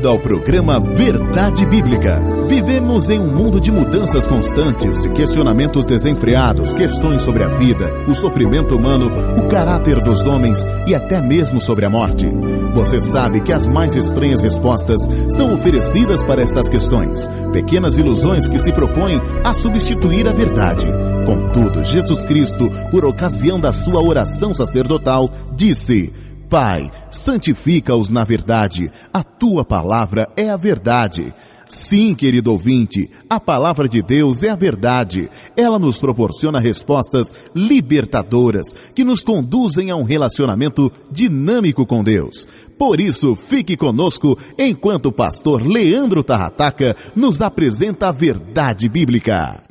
Bem-vindo ao programa Verdade Bíblica. Vivemos em um mundo de mudanças constantes, de questionamentos desenfreados, questões sobre a vida, o sofrimento humano, o caráter dos homens e até mesmo sobre a morte. Você sabe que as mais estranhas respostas são oferecidas para estas questões, pequenas ilusões que se propõem a substituir a verdade. Contudo, Jesus Cristo, por ocasião da sua oração sacerdotal, disse: Pai, santifica-os na verdade. A tua palavra é a verdade. Sim, querido ouvinte, a palavra de Deus é a verdade. Ela nos proporciona respostas libertadoras que nos conduzem a um relacionamento dinâmico com Deus. Por isso, fique conosco enquanto o pastor Leandro Tarrataca nos apresenta a verdade bíblica.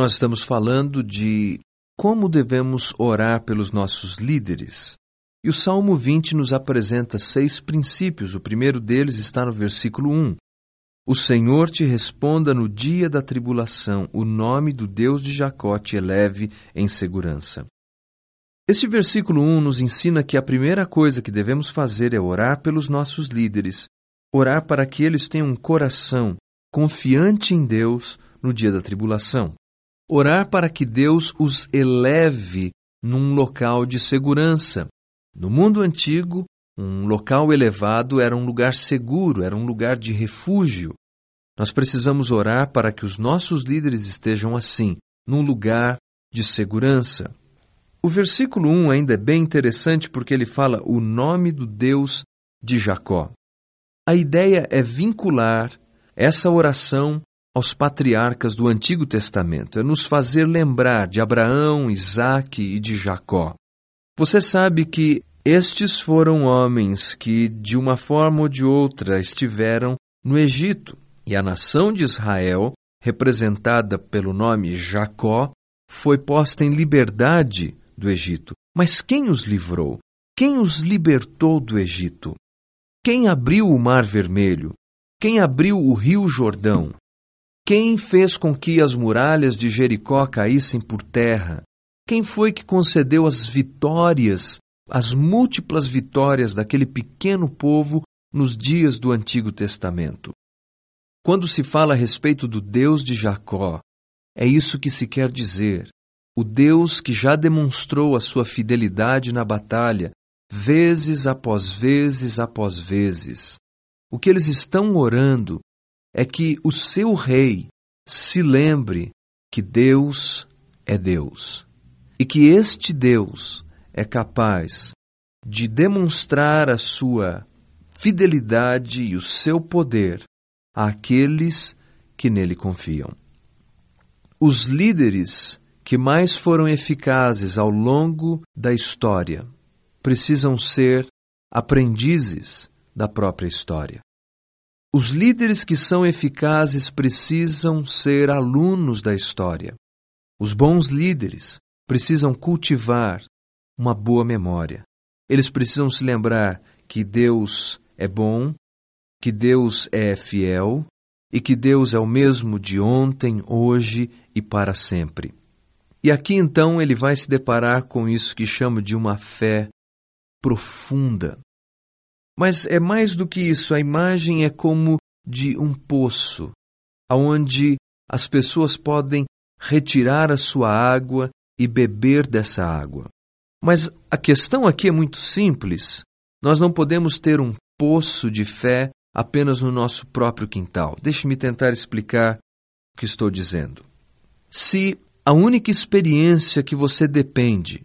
Nós estamos falando de como devemos orar pelos nossos líderes. E o Salmo 20 nos apresenta seis princípios. O primeiro deles está no versículo 1. O Senhor te responda no dia da tribulação, o nome do Deus de Jacó te eleve em segurança. Este versículo 1 nos ensina que a primeira coisa que devemos fazer é orar pelos nossos líderes, orar para que eles tenham um coração confiante em Deus no dia da tribulação. Orar para que Deus os eleve num local de segurança. No mundo antigo, um local elevado era um lugar seguro, era um lugar de refúgio. Nós precisamos orar para que os nossos líderes estejam assim, num lugar de segurança. O versículo 1 ainda é bem interessante porque ele fala o nome do Deus de Jacó. A ideia é vincular essa oração aos patriarcas do Antigo Testamento, é nos fazer lembrar de Abraão, Isaque e de Jacó. Você sabe que estes foram homens que, de uma forma ou de outra, estiveram no Egito, e a nação de Israel, representada pelo nome Jacó, foi posta em liberdade do Egito. Mas quem os livrou? Quem os libertou do Egito? Quem abriu o Mar Vermelho? Quem abriu o Rio Jordão? Quem fez com que as muralhas de Jericó caíssem por terra? Quem foi que concedeu as vitórias, as múltiplas vitórias daquele pequeno povo nos dias do Antigo Testamento? Quando se fala a respeito do Deus de Jacó, é isso que se quer dizer. O Deus que já demonstrou a sua fidelidade na batalha, vezes após vezes após vezes. O que eles estão orando é que o seu rei se lembre que Deus é Deus e que este Deus é capaz de demonstrar a sua fidelidade e o seu poder àqueles que nele confiam. Os líderes que mais foram eficazes ao longo da história precisam ser aprendizes da própria história. Os líderes que são eficazes precisam ser alunos da história. Os bons líderes precisam cultivar uma boa memória. Eles precisam se lembrar que Deus é bom, que Deus é fiel e que Deus é o mesmo de ontem, hoje e para sempre. E aqui então ele vai se deparar com isso que chama de uma fé profunda. Mas é mais do que isso, a imagem é como de um poço, aonde as pessoas podem retirar a sua água e beber dessa água. Mas a questão aqui é muito simples. Nós não podemos ter um poço de fé apenas no nosso próprio quintal. Deixe-me tentar explicar o que estou dizendo. Se a única experiência que você depende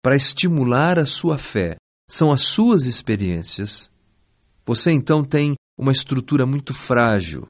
para estimular a sua fé são as suas experiências, você então tem uma estrutura muito frágil.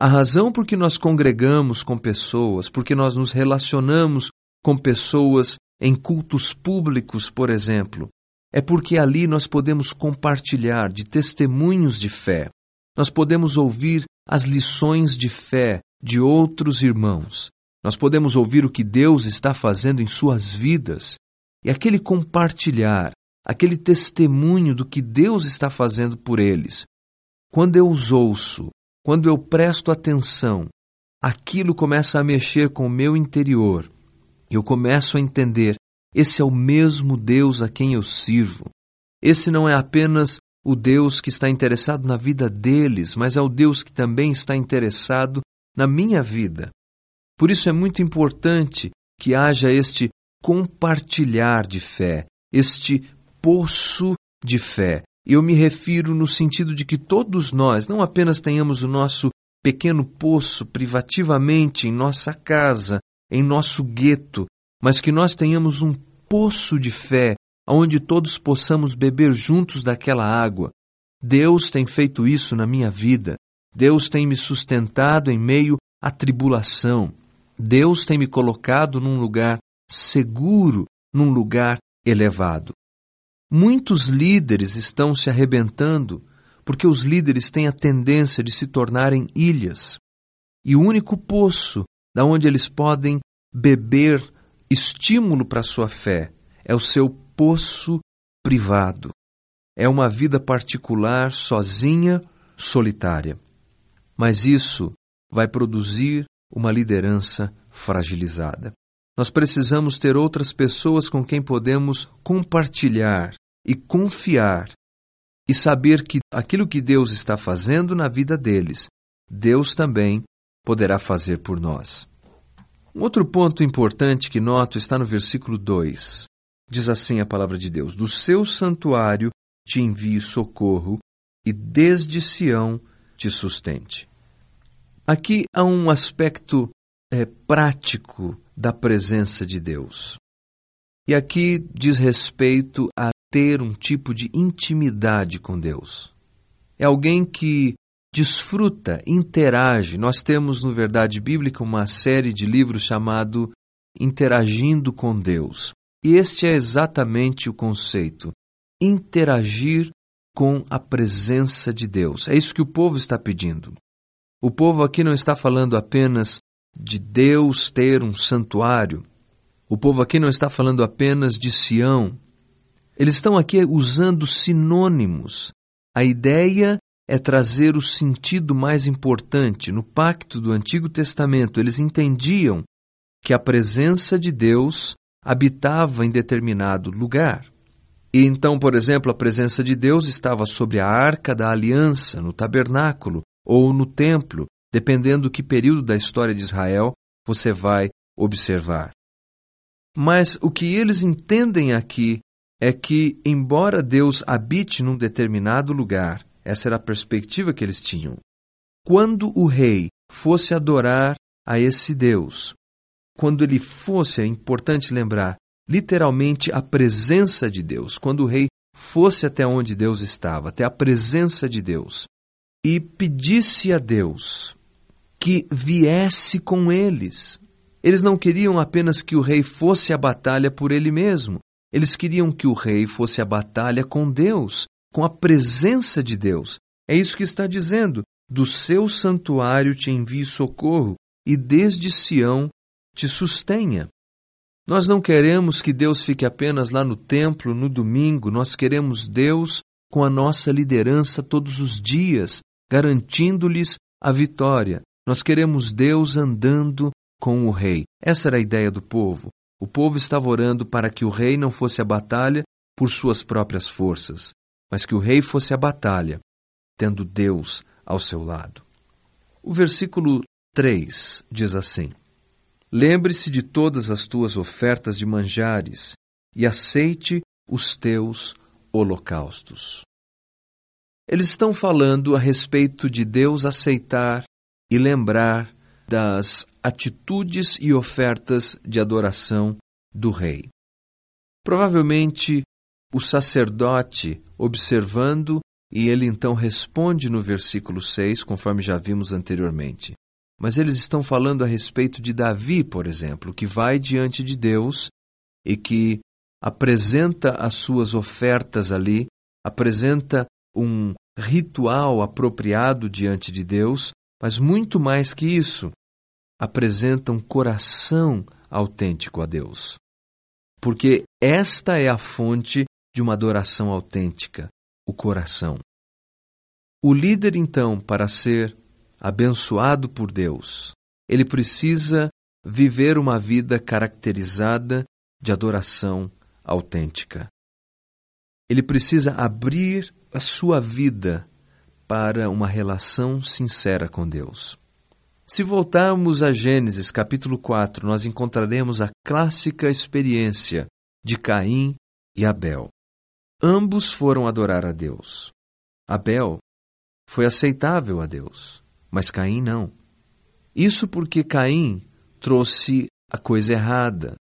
A razão por que nós congregamos com pessoas, porque nós nos relacionamos com pessoas em cultos públicos, por exemplo, é porque ali nós podemos compartilhar de testemunhos de fé. Nós podemos ouvir as lições de fé de outros irmãos. Nós podemos ouvir o que Deus está fazendo em suas vidas. E aquele compartilhar, aquele testemunho do que Deus está fazendo por eles. Quando eu os ouço, quando eu presto atenção, aquilo começa a mexer com o meu interior. Eu começo a entender: esse é o mesmo Deus a quem eu sirvo. Esse não é apenas o Deus que está interessado na vida deles, mas é o Deus que também está interessado na minha vida. Por isso é muito importante que haja este compartilhar de fé, este poço de fé. Eu me refiro no sentido de que todos nós não apenas tenhamos o nosso pequeno poço privativamente em nossa casa, em nosso gueto, mas que nós tenhamos um poço de fé onde todos possamos beber juntos daquela água. Deus tem feito isso na minha vida. Deus tem me sustentado em meio à tribulação. Deus tem me colocado num lugar seguro, num lugar elevado. Muitos líderes estão se arrebentando porque os líderes têm a tendência de se tornarem ilhas. E o único poço da onde eles podem beber estímulo para sua fé é o seu poço privado. É uma vida particular, sozinha, solitária. Mas isso vai produzir uma liderança fragilizada. Nós precisamos ter outras pessoas com quem podemos compartilhar e confiar e saber que aquilo que Deus está fazendo na vida deles, Deus também poderá fazer por nós. Um outro ponto importante que noto está no versículo 2. Diz assim a palavra de Deus: Do seu santuário te envie socorro e desde Sião te sustente. Aqui há um aspecto é, prático da presença de Deus. E aqui diz respeito a ter um tipo de intimidade com Deus. É alguém que desfruta, interage. Nós temos no Verdade Bíblica uma série de livros chamado Interagindo com Deus. E este é exatamente o conceito: interagir com a presença de Deus. É isso que o povo está pedindo. O povo aqui não está falando apenas de Deus ter um santuário. O povo aqui não está falando apenas de Sião. Eles estão aqui usando sinônimos. A ideia é trazer o sentido mais importante. No pacto do Antigo Testamento, eles entendiam que a presença de Deus habitava em determinado lugar. E então, por exemplo, a presença de Deus estava sobre a arca da aliança, no tabernáculo ou no templo, dependendo que período da história de Israel você vai observar. Mas o que eles entendem aqui é que, embora Deus habite num determinado lugar, essa era a perspectiva que eles tinham. Quando o rei fosse adorar a esse Deus, quando ele fosse, é importante lembrar, literalmente a presença de Deus, quando o rei fosse até onde Deus estava, até a presença de Deus, e pedisse a Deus que viesse com eles. Eles não queriam apenas que o rei fosse à batalha por ele mesmo. Eles queriam que o rei fosse à batalha com Deus, com a presença de Deus. É isso que está dizendo. Do seu santuário te envie socorro, e desde Sião te sustenha. Nós não queremos que Deus fique apenas lá no templo, no domingo, nós queremos Deus com a nossa liderança todos os dias, garantindo-lhes a vitória. Nós queremos Deus andando com o rei. Essa era a ideia do povo. O povo estava orando para que o rei não fosse à batalha por suas próprias forças, mas que o rei fosse à batalha, tendo Deus ao seu lado. O versículo 3 diz assim: Lembre-se de todas as tuas ofertas de manjares e aceite os teus holocaustos. Eles estão falando a respeito de Deus aceitar e lembrar das atitudes e ofertas de adoração do rei. Provavelmente o sacerdote, observando e ele então responde no versículo 6, conforme já vimos anteriormente. Mas eles estão falando a respeito de Davi, por exemplo, que vai diante de Deus e que apresenta as suas ofertas ali, apresenta um ritual apropriado diante de Deus, mas muito mais que isso, apresenta um coração autêntico a Deus. Porque esta é a fonte de uma adoração autêntica, o coração. O líder, então, para ser abençoado por Deus, ele precisa viver uma vida caracterizada de adoração autêntica. Ele precisa abrir a sua vida para uma relação sincera com Deus. Se voltarmos a Gênesis capítulo 4, nós encontraremos a clássica experiência de Caim e Abel. Ambos foram adorar a Deus. Abel foi aceitável a Deus, mas Caim não. Isso porque Caim trouxe a coisa errada.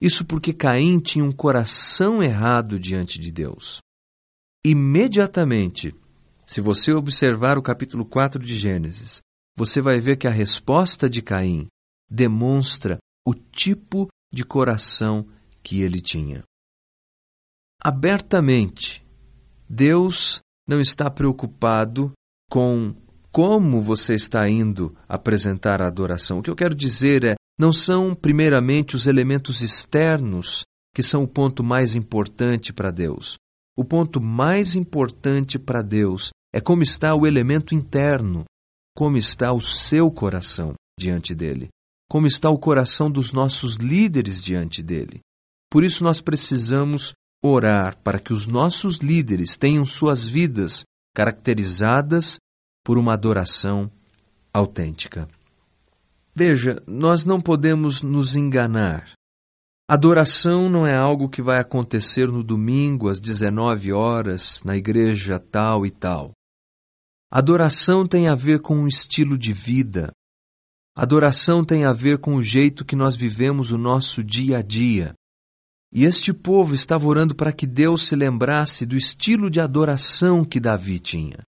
Isso porque Caim tinha um coração errado diante de Deus. Imediatamente, se você observar o capítulo 4 de Gênesis, você vai ver que a resposta de Caim demonstra o tipo de coração que ele tinha. Abertamente, Deus não está preocupado com como você está indo apresentar a adoração. O que eu quero dizer é, não são primeiramente os elementos externos que são o ponto mais importante para Deus. O ponto mais importante para Deus é como está o elemento interno, como está o seu coração diante dele, como está o coração dos nossos líderes diante dele. Por isso nós precisamos orar para que os nossos líderes tenham suas vidas caracterizadas por uma adoração autêntica. Veja, nós não podemos nos enganar. Adoração não é algo que vai acontecer no domingo às 19 horas na igreja tal e tal. Adoração tem a ver com um estilo de vida. Adoração tem a ver com o jeito que nós vivemos o nosso dia a dia. E este povo estava orando para que Deus se lembrasse do estilo de adoração que Davi tinha.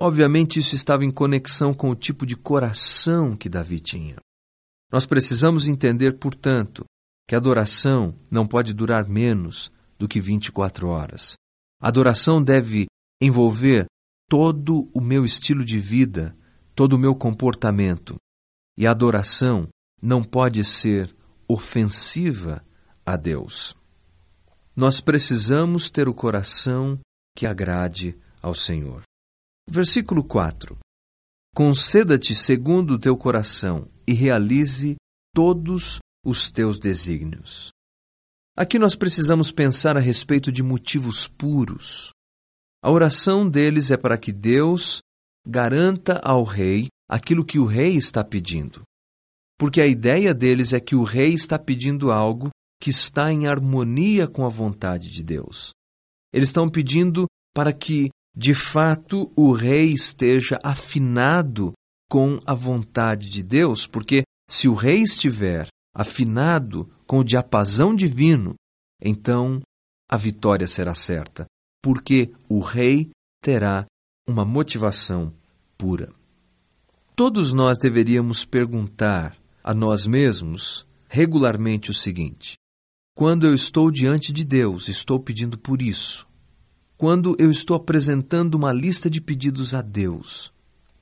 Obviamente, isso estava em conexão com o tipo de coração que Davi tinha. Nós precisamos entender, portanto, que a adoração não pode durar menos do que 24 horas. A adoração deve envolver todo o meu estilo de vida, todo o meu comportamento. E a adoração não pode ser ofensiva a Deus. Nós precisamos ter o coração que agrade ao Senhor. Versículo 4: Conceda-te segundo o teu coração e realize todos os teus desígnios. Aqui nós precisamos pensar a respeito de motivos puros. A oração deles é para que Deus garanta ao rei aquilo que o rei está pedindo. Porque a ideia deles é que o rei está pedindo algo que está em harmonia com a vontade de Deus. Eles estão pedindo para que, de fato, o rei esteja afinado com a vontade de Deus, porque se o rei estiver afinado com o diapasão divino, então a vitória será certa, porque o rei terá uma motivação pura. Todos nós deveríamos perguntar a nós mesmos regularmente o seguinte: quando eu estou diante de Deus, estou pedindo por isso. Quando eu estou apresentando uma lista de pedidos a Deus,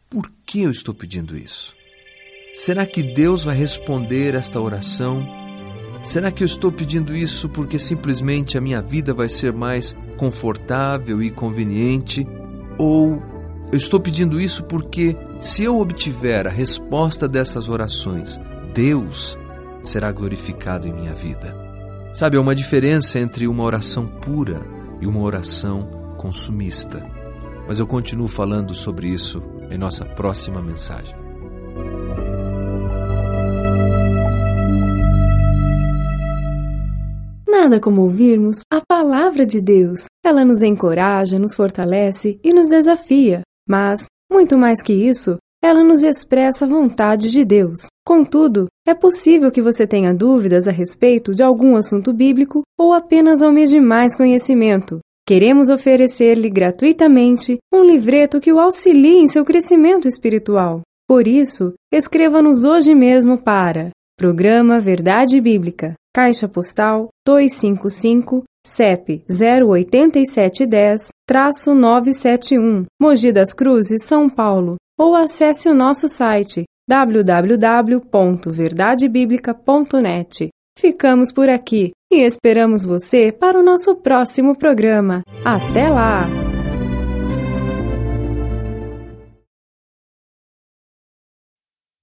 por que eu estou pedindo isso? Será que Deus vai responder esta oração? Será que eu estou pedindo isso porque simplesmente a minha vida vai ser mais confortável e conveniente? Ou eu estou pedindo isso porque, se eu obtiver a resposta dessas orações, Deus será glorificado em minha vida? Sabe, há uma diferença entre uma oração pura e uma oração consumista. Mas eu continuo falando sobre isso em nossa próxima mensagem. Nada como ouvirmos a palavra de Deus. Ela nos encoraja, nos fortalece e nos desafia. Mas, muito mais que isso, ela nos expressa a vontade de Deus. Contudo, é possível que você tenha dúvidas a respeito de algum assunto bíblico ou apenas almeje mais conhecimento. Queremos oferecer-lhe gratuitamente um livreto que o auxilie em seu crescimento espiritual. Por isso, escreva-nos hoje mesmo para Programa Verdade Bíblica, Caixa Postal 255, CEP 08710-971, Mogi das Cruzes, São Paulo, ou acesse o nosso site www.verdadebiblica.net. Ficamos por aqui e esperamos você para o nosso próximo programa. Até lá!